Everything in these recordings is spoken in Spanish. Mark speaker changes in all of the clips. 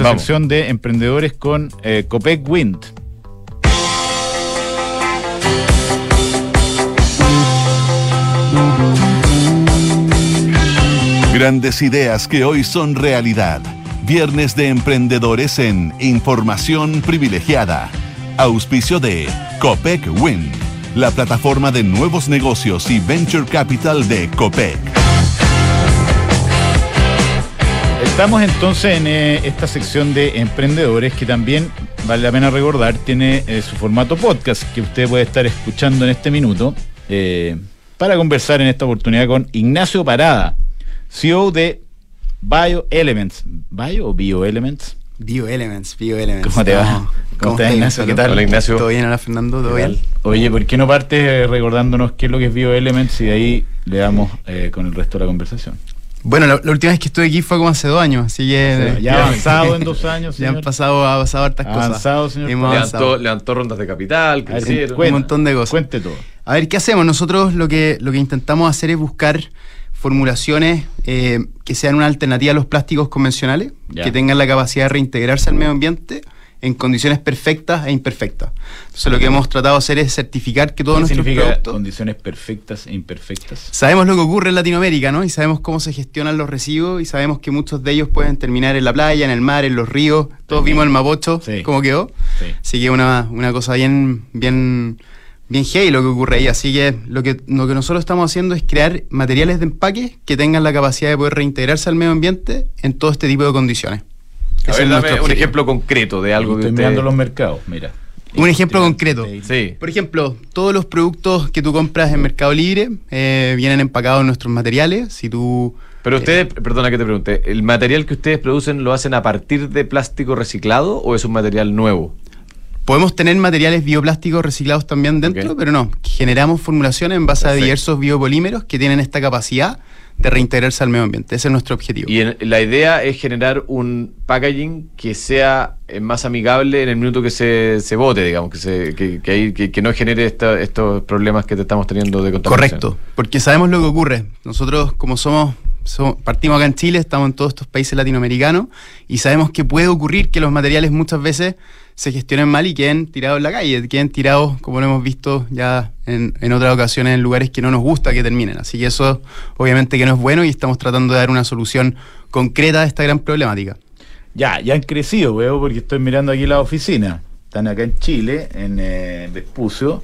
Speaker 1: nuestra
Speaker 2: Vamos.
Speaker 1: sección de emprendedores con eh, Copec Wind.
Speaker 3: Grandes ideas que hoy son realidad. Viernes de emprendedores en Información Privilegiada. Auspicio de Copec Wind, la plataforma de nuevos negocios y venture capital de Copec.
Speaker 1: Estamos entonces en eh, esta sección de emprendedores que también vale la pena recordar, tiene eh, su formato podcast que usted puede estar escuchando en este minuto eh, para conversar en esta oportunidad con Ignacio Parada, CEO de BioElements. ¿Bio o BioElements?
Speaker 4: Bioelements, Bioelements.
Speaker 1: ¿Cómo te va? ¿Cómo
Speaker 4: ¿Cómo
Speaker 1: estás, Ignacio? ¿Qué tal?
Speaker 2: Hola, Ignacio.
Speaker 4: ¿Todo bien, hola Fernando? ¿Todo bien?
Speaker 1: Oye, ¿por qué no partes recordándonos qué es lo que es BioElements y de ahí le damos eh, con el resto de la conversación?
Speaker 4: Bueno, la, la última vez que estuve aquí fue como hace dos años, así que...
Speaker 1: Ya avanzado en dos años,
Speaker 4: Ya han
Speaker 1: señor.
Speaker 4: pasado, ha pasado hartas cosas.
Speaker 1: Avanzado, señor
Speaker 4: Hemos avanzado.
Speaker 2: Levantó, levantó rondas de capital, crecieron.
Speaker 1: cuenta,
Speaker 4: un montón de cosas.
Speaker 1: Cuente todo.
Speaker 4: A ver, ¿qué hacemos? Nosotros lo que, lo que intentamos hacer es buscar formulaciones eh, que sean una alternativa a los plásticos convencionales,
Speaker 1: Ya.
Speaker 4: que tengan la capacidad de reintegrarse al medio ambiente en condiciones perfectas e imperfectas. Entonces lo que hemos tratado de hacer es certificar que todos
Speaker 1: ¿Qué
Speaker 4: nuestros
Speaker 1: significa
Speaker 4: productos...
Speaker 1: condiciones perfectas e imperfectas?
Speaker 4: Sabemos lo que ocurre en Latinoamérica, ¿no? Y sabemos cómo se gestionan los residuos y sabemos que muchos de ellos pueden terminar en la playa, en el mar, en los ríos. Todos vimos el Mapocho,
Speaker 1: Sí.
Speaker 4: cómo quedó.
Speaker 1: Sí.
Speaker 4: Así que una, una cosa bien, bien, bien heavy lo que ocurre ahí. Así que lo, que lo que nosotros estamos haciendo es crear materiales de empaque que tengan la capacidad de poder reintegrarse al medio ambiente en todo este tipo de condiciones.
Speaker 2: A ver, dame un
Speaker 4: objetivo.
Speaker 2: ejemplo concreto de algo que
Speaker 1: Estoy
Speaker 2: usted...
Speaker 1: mirando los mercados, mira.
Speaker 4: Un ejemplo concreto.
Speaker 2: Sí.
Speaker 4: Por ejemplo, todos los productos que tú compras en Mercado Libre eh, vienen empacados en nuestros materiales. Si tú
Speaker 2: Pero ustedes, perdona que te pregunte, ¿el material que ustedes producen lo hacen a partir de plástico reciclado o es un material nuevo?
Speaker 4: Podemos tener materiales bioplásticos reciclados también dentro, pero no. Generamos formulaciones en base
Speaker 2: Perfecto.
Speaker 4: a diversos biopolímeros que tienen esta capacidad de reintegrarse al medio ambiente. Ese es nuestro objetivo.
Speaker 2: Y en- la idea es generar un packaging que sea eh, más amigable en el minuto que se, se vote, digamos, que, se, que, que, ahí- que- que no genere esta- estos problemas que te estamos teniendo de contaminación.
Speaker 4: Correcto, porque sabemos lo que ocurre. Nosotros, como somos, somos- partimos acá en Chile, estamos en todos estos países latinoamericanos y sabemos que puede ocurrir que los materiales muchas veces se gestionen mal y queden tirados en la calle, queden tirados, como lo hemos visto ya en, en otras ocasiones, en lugares que no nos gusta que terminen. Así que eso obviamente que no es bueno y estamos tratando de dar una solución concreta a esta gran problemática.
Speaker 1: Ya, ya han crecido, veo, porque estoy mirando aquí la oficina. Están acá en Chile, en eh, Vespucio,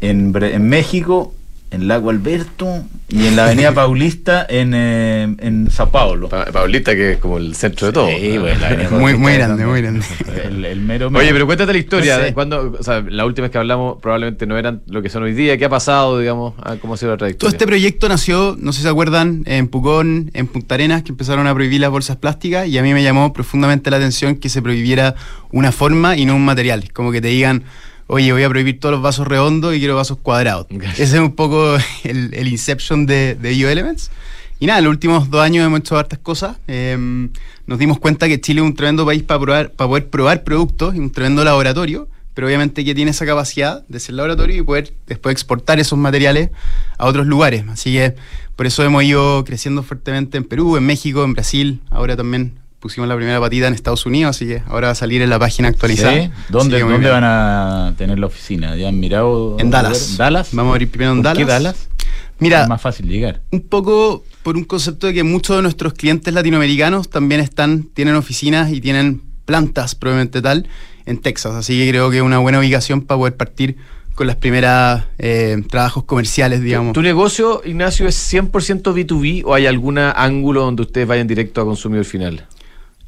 Speaker 1: en, México, en Lago Alberto y en la Avenida Paulista en, eh, en Sao Paulo.
Speaker 2: Pa- Paulita, que es como el centro de todo.
Speaker 1: Sí, bueno, la Avenida
Speaker 4: Muy-
Speaker 1: Paulista
Speaker 4: muy grande, muy grande.
Speaker 1: El, el mero
Speaker 2: Oye,
Speaker 1: mero.
Speaker 2: pero cuéntate la historia.
Speaker 4: No sé.
Speaker 2: cuándo- o sea, la última vez que hablamos probablemente no eran lo que son hoy día. ¿Qué ha pasado, digamos? ¿Cómo ha sido la
Speaker 4: Todo
Speaker 2: trayectoria?
Speaker 4: este proyecto nació, no sé si se acuerdan, en Pucón, en Punta Arenas, que empezaron a prohibir las bolsas plásticas y a mí me llamó profundamente la atención que se prohibiera una forma y no un material. Como que te digan, oye, voy a prohibir todos los vasos redondos y quiero vasos cuadrados. Ese es un poco el, el inception de, de BioElements. Y nada, en los últimos dos años hemos hecho hartas cosas. Eh, nos dimos cuenta que Chile es un tremendo país para probar, para poder probar productos y un tremendo laboratorio, pero obviamente que tiene esa capacidad de ser laboratorio y poder después exportar esos materiales a otros lugares. Así que por eso hemos ido creciendo fuertemente en Perú, en México, en Brasil. Ahora también pusimos la primera patita en Estados Unidos, así que ahora va a salir en la página actualizada.
Speaker 1: ¿Sí? ¿Dónde, ¿dónde van a tener la oficina? ¿Ya han mirado?
Speaker 4: En Dallas.
Speaker 1: ¿Dallas?
Speaker 4: Vamos a abrir primero en
Speaker 1: ¿Por qué
Speaker 4: Dallas.
Speaker 1: Dallas?
Speaker 4: Mira,
Speaker 1: Es más fácil llegar.
Speaker 4: un poco por un concepto de que muchos de nuestros clientes latinoamericanos también están, tienen oficinas y tienen plantas, probablemente tal, en Texas. Así que creo que es una buena ubicación para poder partir con las primeras eh, trabajos comerciales, digamos.
Speaker 2: ¿Tu negocio, Ignacio, es 100% B2B o hay algún ángulo donde ustedes vayan directo a consumidor final?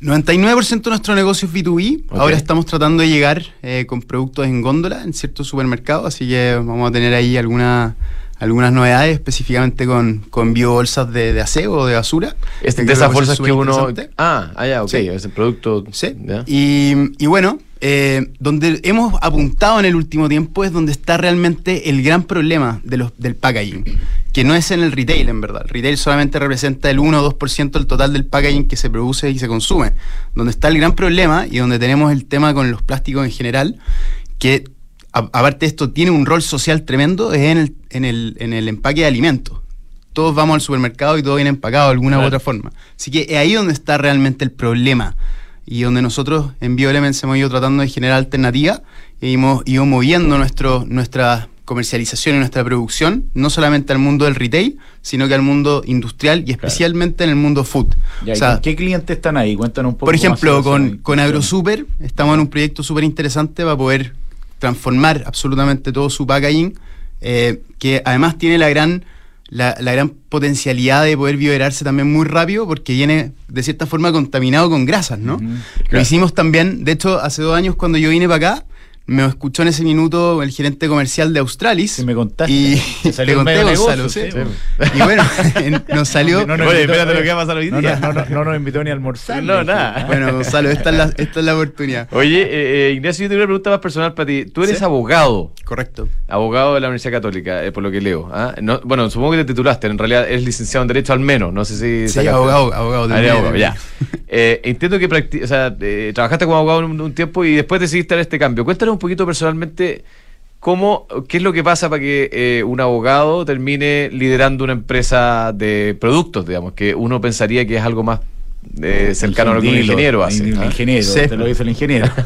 Speaker 4: 99% de nuestro negocio es B2B.
Speaker 2: Ok.
Speaker 4: Ahora estamos tratando de llegar eh, con productos en góndola en ciertos supermercados, así que vamos a tener ahí alguna- algunas novedades, específicamente con, con biobolsas de, de aseo o de basura.
Speaker 2: Es
Speaker 4: que
Speaker 2: de esas bolsas que uno... Ah, ah, ya, ok.
Speaker 4: Sí.
Speaker 2: Es el producto...
Speaker 4: Sí. Y, y bueno, eh, donde hemos apuntado en el último tiempo es donde está realmente el gran problema de los, del packaging, que no es en el retail, en verdad. El retail solamente representa el 1 o 2% del total del packaging que se produce y se consume. Donde está el gran problema y donde tenemos el tema con los plásticos en general, que aparte de esto tiene un rol social tremendo, es en el, en el, en el empaque de alimentos. Todos vamos al supermercado y todo viene empacado de alguna u otra forma. Así que es ahí donde está realmente el problema y donde nosotros en BioElements hemos ido tratando de generar alternativas y hemos ido moviendo nuestro, nuestra comercialización y nuestra producción, no solamente al mundo del retail, sino que al mundo industrial y especialmente en el mundo food.
Speaker 1: Ya, ¿y con ¿Qué clientes están ahí? Cuéntanos un poco.
Speaker 4: Por ejemplo, con, con AgroSuper estamos en un proyecto súper interesante para poder transformar absolutamente todo su packaging, eh, que además tiene la gran, la, la, gran potencialidad de poder biodegradarse también muy rápido porque viene de cierta forma contaminado con grasas, ¿no? Lo
Speaker 1: claro.
Speaker 4: hicimos también, de hecho, hace dos años cuando yo vine para acá, me escuchó en ese minuto el gerente comercial de Australis.
Speaker 1: Sí, me contaste.
Speaker 4: Y
Speaker 1: Te salió
Speaker 4: conté,
Speaker 1: medio
Speaker 4: Gonzalo,
Speaker 1: negocio,
Speaker 4: sí.
Speaker 1: sí.
Speaker 4: Y bueno, en- nos salió...
Speaker 1: No nos
Speaker 2: Oye,
Speaker 1: invitó-
Speaker 2: espérate lo que va a pasar hoy
Speaker 1: no,
Speaker 2: día.
Speaker 1: No, no, no nos invitó ni a almorzar.
Speaker 2: No, nada.
Speaker 1: ¿ah?
Speaker 4: Bueno, Gonzalo, esta es la, esta es la oportunidad.
Speaker 2: Oye, eh, eh, Ignacio, yo tengo una pregunta más personal para ti. Tú eres
Speaker 4: Sí.
Speaker 2: abogado.
Speaker 4: Correcto.
Speaker 2: Abogado de la Universidad Católica, eh, por lo que leo. ¿ah? No, bueno, supongo que te titulaste, en realidad eres licenciado en Derecho al menos, no sé si...
Speaker 4: Sí,
Speaker 2: sacaste-
Speaker 4: abogado, abogado.
Speaker 2: Ah, eres
Speaker 4: terminé,
Speaker 2: abogado, ya.
Speaker 4: terminé.
Speaker 2: Eh, entiendo que o sea, eh, trabajaste como abogado un, un tiempo y después decidiste dar este cambio. Cuéntanos un poquito personalmente cómo, qué es lo que pasa para que eh, un abogado termine liderando una empresa de productos, digamos, que uno pensaría que es algo más eh, cercano a lo que un ingeniero hace.
Speaker 1: El
Speaker 2: ¿ah?
Speaker 1: ingeniero,
Speaker 4: Sí.
Speaker 1: te lo dice el ingeniero.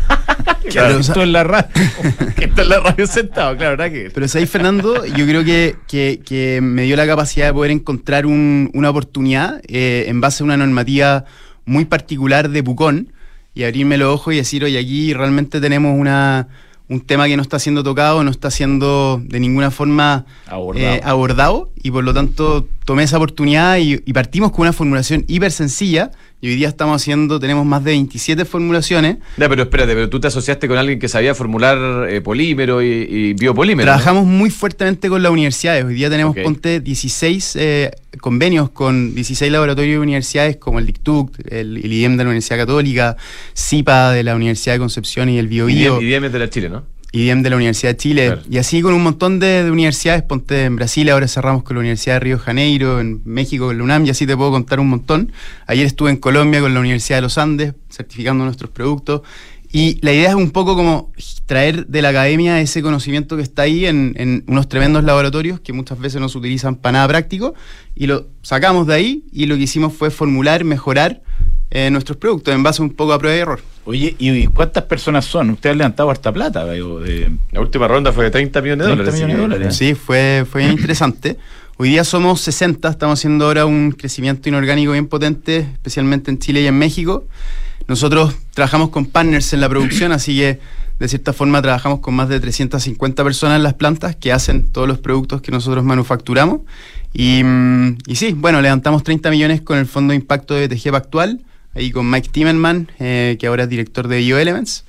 Speaker 4: Claro, o sea-
Speaker 1: Esto en la radio.
Speaker 2: que está en la radio sentado, claro, ¿verdad que?
Speaker 4: Pero ¿sabes, Fernando? Yo creo que, que- que me dio la capacidad de poder encontrar un- una oportunidad eh, en base a una normativa muy particular de Pucón y abrirme los ojos y decir, oye, aquí realmente tenemos una, un tema que no está siendo tocado, no está siendo de ninguna forma
Speaker 1: Abordado.
Speaker 4: eh, abordado y por lo tanto tomé esa oportunidad y, y partimos con una formulación hiper sencilla y hoy día estamos haciendo, tenemos más de 27 formulaciones
Speaker 2: Ya, pero espérate, pero tú te asociaste con alguien que sabía formular eh, polímero y, y biopolímero. ¿no?
Speaker 4: Trabajamos muy fuertemente con las universidades. Hoy día tenemos, ponte, 16 eh, convenios con 16 laboratorios de universidades como el DICTUC, el, el IDEM de la Universidad Católica, CIPA de la Universidad de Concepción y el Bio
Speaker 2: Y
Speaker 4: Bio,
Speaker 2: y bien de la Chile, ¿no?
Speaker 4: IDEM de la Universidad de Chile.
Speaker 2: Claro.
Speaker 4: Y así con un montón de, de universidades, ponte en Brasil, ahora cerramos con la Universidad de Río de Janeiro, en México con la UNAM, y así te puedo contar un montón. Ayer estuve en Colombia con la Universidad de los Andes, certificando nuestros productos. Y la idea es un poco como traer de la academia ese conocimiento que está ahí en, en unos tremendos laboratorios que muchas veces no se utilizan para nada práctico y lo sacamos de ahí y lo que hicimos fue formular, mejorar eh, nuestros productos en base un poco a prueba y error.
Speaker 1: Oye, ¿y cuántas personas son? Ustedes han levantado harta plata, veo, de
Speaker 2: La última ronda fue de 30 millones de
Speaker 1: 30
Speaker 2: dólares.
Speaker 1: millones de dólares.
Speaker 4: Sí, fue, fue bien interesante. Hoy día somos 60, estamos haciendo ahora un crecimiento inorgánico bien potente, especialmente en Chile y en México. Nosotros trabajamos con partners en la producción, así que de cierta forma trabajamos con más de 350 personas en las plantas que hacen todos los productos que nosotros manufacturamos. Y, mm, y sí, bueno, levantamos 30 millones con el Fondo de Impacto de BTG Pactual, ahí con Mike Timmerman, eh, que ahora es director de BioElements.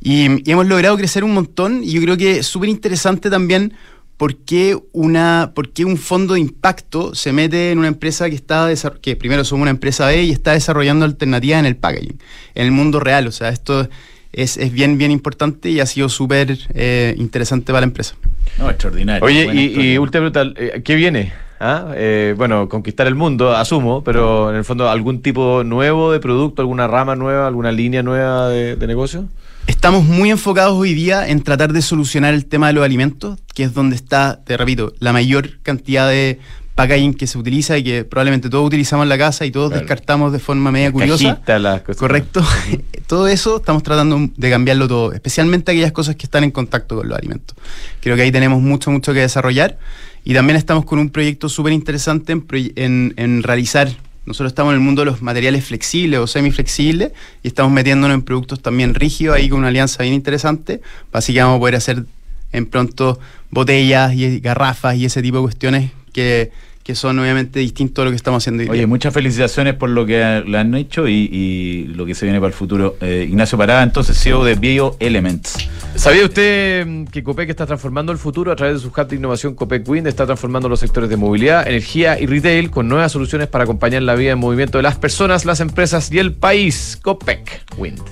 Speaker 4: Y, y hemos logrado crecer un montón y yo creo que es súper interesante también por qué, una, por qué un fondo de impacto se mete en una empresa que está que primero somos una empresa B y está desarrollando alternativas en el packaging, en el mundo real. O sea, esto es, es bien, bien importante y ha sido súper eh, interesante para la empresa.
Speaker 1: No, extraordinario.
Speaker 2: Oye, y, y última pregunta, eh, ¿qué viene? ¿Ah? Eh, bueno, conquistar el mundo, asumo, pero en el fondo, ¿algún tipo nuevo de producto, alguna rama nueva, alguna línea nueva de, de negocio?
Speaker 4: Estamos muy enfocados hoy día en tratar de solucionar el tema de los alimentos, que es donde está, te repito, la mayor cantidad de packaging que se utiliza y que probablemente todos utilizamos en la casa y todos
Speaker 2: Claro.
Speaker 4: descartamos de forma media curiosa.
Speaker 2: Cajitas, las cosas.
Speaker 4: Correcto. todo eso estamos tratando de cambiarlo todo, especialmente aquellas cosas que están en contacto con los alimentos. Creo que ahí tenemos mucho, mucho que desarrollar. Y también estamos con un proyecto súper interesante en, en- en realizar. Nosotros estamos en el mundo de los materiales flexibles o semiflexibles y estamos metiéndonos en productos también rígidos, ahí con una alianza bien interesante. Así que vamos a poder hacer en pronto botellas y garrafas y ese tipo de cuestiones que, que son obviamente distintos a lo que estamos haciendo hoy.
Speaker 1: Oye, muchas felicitaciones por lo que le han hecho y, y lo que se viene para el futuro. Eh, Ignacio Parada, entonces CEO de Bio Elements.
Speaker 2: ¿Sabía usted mm, que Copec está transformando el futuro a través de su hub de innovación Copec Wind? Está transformando los sectores de movilidad, energía y retail con nuevas soluciones para acompañar la vida en movimiento de las personas, las empresas y el país. Copec Wind.